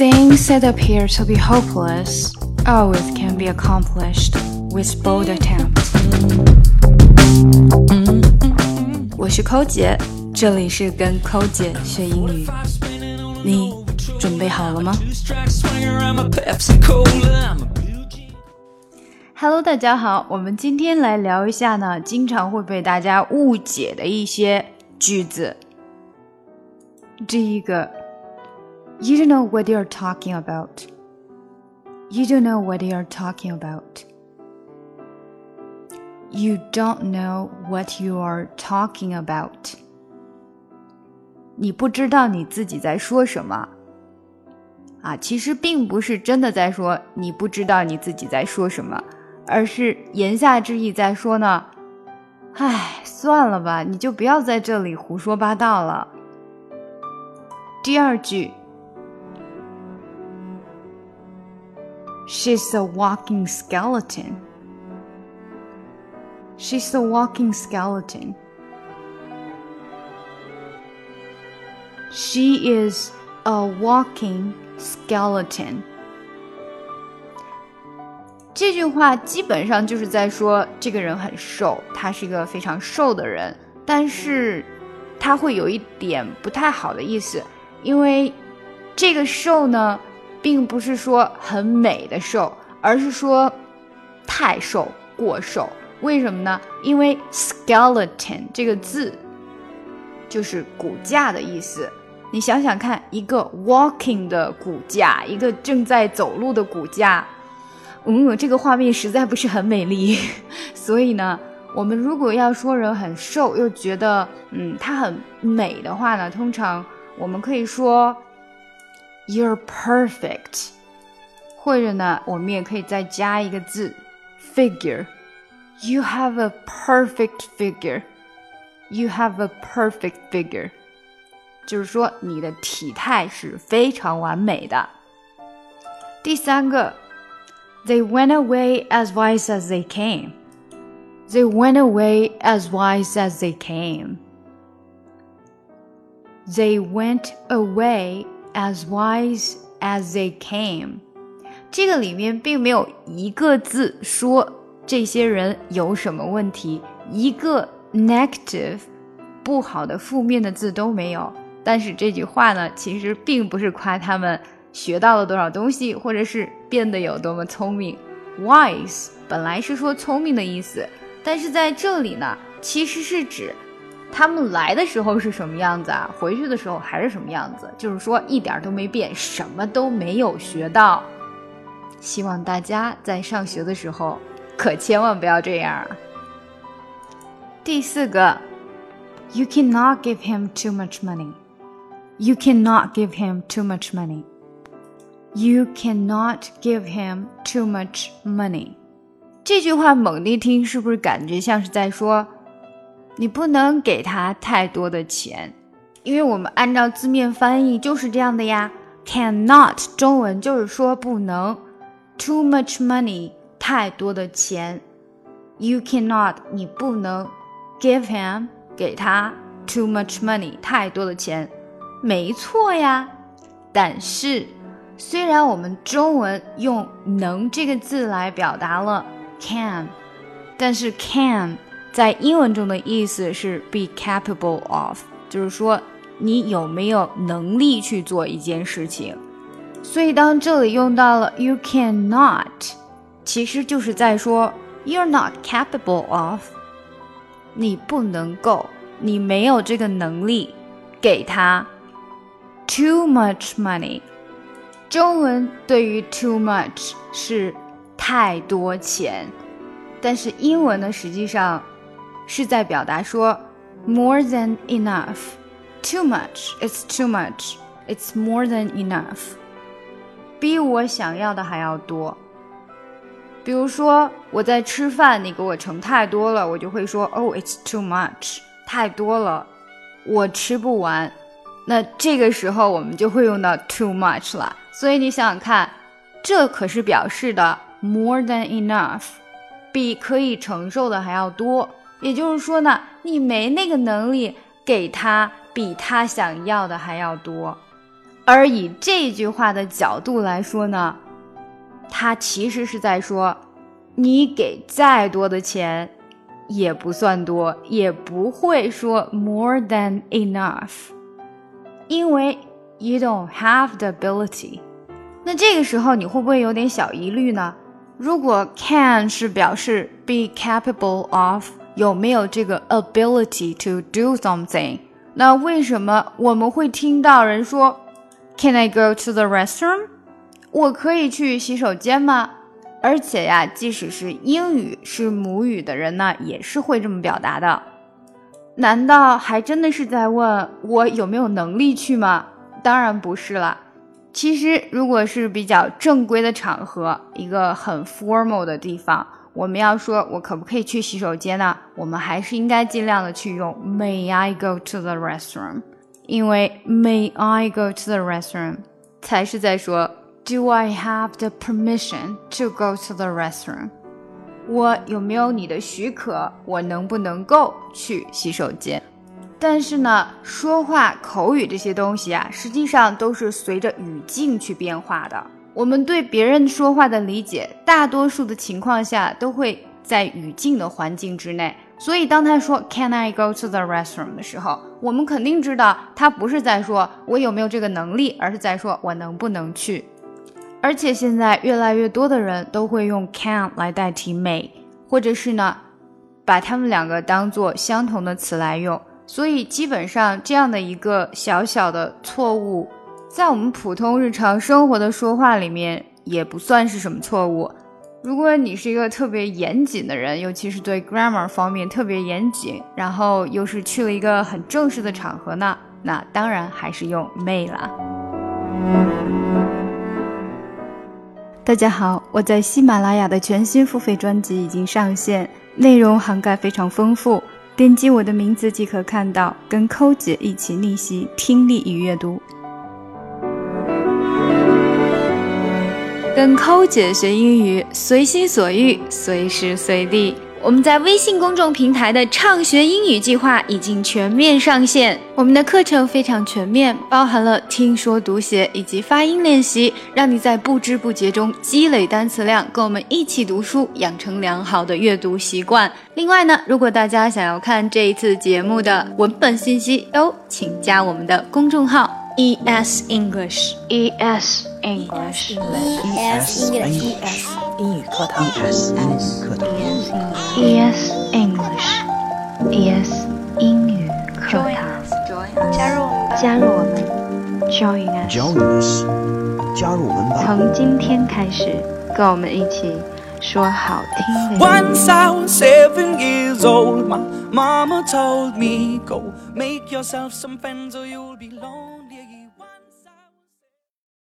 Things that appear to be hopeless always can be accomplished with bold attempts 我是扣姐，这里是跟扣姐学英语。你准备好了吗？Hello，大家好，我们今天来聊一下呢，经常会被大家误解的一些句子。第一个。You don't know what you're talking about. You don't know what you're talking about. You don't know what you are talking about. 你不知道你自己在说什么啊？其实并不是真的在说你不知道你自己在说什么，而是言下之意在说呢。唉，算了吧，你就不要在这里胡说八道了。第二句。She's a walking skeleton. She's a walking skeleton. She is a walking skeleton. 这句话基本上就是在说这个人很瘦，他是一个非常瘦的人，但是他会有一点不太好的意思，因为这个瘦呢。 并不是说很美的瘦，而是说太瘦、过瘦。为什么呢？因为 skeleton 这个字就是骨架的意思。你想想看，一个 walking 的骨架，一个正在走路的骨架，嗯，这个画面实在不是很美丽。所以呢，我们如果要说人很瘦，又觉得嗯他很美的话呢，通常我们可以说。You're perfect，或者呢，我们也可以再加一个字，figure。You have a perfect figure. You have a perfect figure，就是说你的体态是非常完美的。第三个，They went away as wise as they came. They went away as wise as they came. They went away As wise as they came，这个里面并没有一个字说这些人有什么问题，一个 negative 不好的负面的字都没有。但是这句话呢，其实并不是夸他们学到了多少东西，或者是变得有多么聪明。Wise 本来是说聪明的意思，但是在这里呢，其实是指。他们来的时候是什么样子啊？回去的时候还是什么样子？就是说一点都没变，什么都没有学到。希望大家在上学的时候可千万不要这样啊！第四个，You cannot give him too much money. You cannot give him too much money. You cannot give him too much money. 这句话猛地听，是不是感觉像是在说？你不能给他太多的钱，因为我们按照字面翻译就是这样的呀。Cannot 中文就是说不能，too much money 太多的钱，you cannot 你不能 give him 给他 too much money 太多的钱，没错呀。但是虽然我们中文用能这个字来表达了 can，但是 can。在英文中的意思是 be capable of，就是说你有没有能力去做一件事情。所以当这里用到了 you cannot，其实就是在说 you're not capable of，你不能够，你没有这个能力给他 too much money。中文对于 too much 是太多钱，但是英文呢，实际上。是在表达说 more than enough, too much, it's too much, it's more than enough，比我想要的还要多。比如说我在吃饭，你给我盛太多了，我就会说 Oh, it's too much，太多了，我吃不完。那这个时候我们就会用到 too much 了。所以你想想看，这可是表示的 more than enough，比可以承受的还要多。也就是说呢，你没那个能力给他比他想要的还要多，而以这句话的角度来说呢，他其实是在说，你给再多的钱也不算多，也不会说 more than enough，因为 you don't have the ability。那这个时候你会不会有点小疑虑呢？如果 can 是表示 be capable of，有没有这个 ability to do something？那为什么我们会听到人说 Can I go to the restroom？我可以去洗手间吗？而且呀，即使是英语是母语的人呢，也是会这么表达的。难道还真的是在问我有没有能力去吗？当然不是了。其实，如果是比较正规的场合，一个很 formal 的地方，我们要说我可不可以去洗手间呢？我们还是应该尽量的去用 May I go to the restroom？因为 May I go to the restroom 才是在说 Do I have the permission to go to the restroom？我有没有你的许可？我能不能够去洗手间？但是呢，说话口语这些东西啊，实际上都是随着语境去变化的。我们对别人说话的理解，大多数的情况下都会在语境的环境之内。所以，当他说 “Can I go to the restroom” 的时候，我们肯定知道他不是在说我有没有这个能力，而是在说我能不能去。而且现在越来越多的人都会用 “can” 来代替 “may”，或者是呢，把它们两个当做相同的词来用。所以基本上这样的一个小小的错误，在我们普通日常生活的说话里面也不算是什么错误。如果你是一个特别严谨的人，尤其是对 grammar 方面特别严谨，然后又是去了一个很正式的场合呢，那当然还是用 may 啦。大家好，我在喜马拉雅的全新付费专辑已经上线，内容涵盖非常丰富。点击我的名字即可看到，跟扣姐一起逆袭听力与阅读，跟扣姐学英语，随心所欲，随时随地。我们在微信公众平台的畅学英语计划已经全面上线。我们的课程非常全面，包含了听说读写以及发音练习，让你在不知不觉中积累单词量，跟我们一起读书，养成良好的阅读习惯。另外呢，如果大家想要看这一次节目的文本信息哦，请加我们的公众号 E S English E S English E S English 英语课堂 E S 英语课堂 E S English E S 英语课堂，加入我们吧，加入我们，Join us。Join us，加入我们吧。从今天开始，跟我们一起说好听的。Once I was seven years old, my mama told me, Go make yourself some friends or you'll be lonely.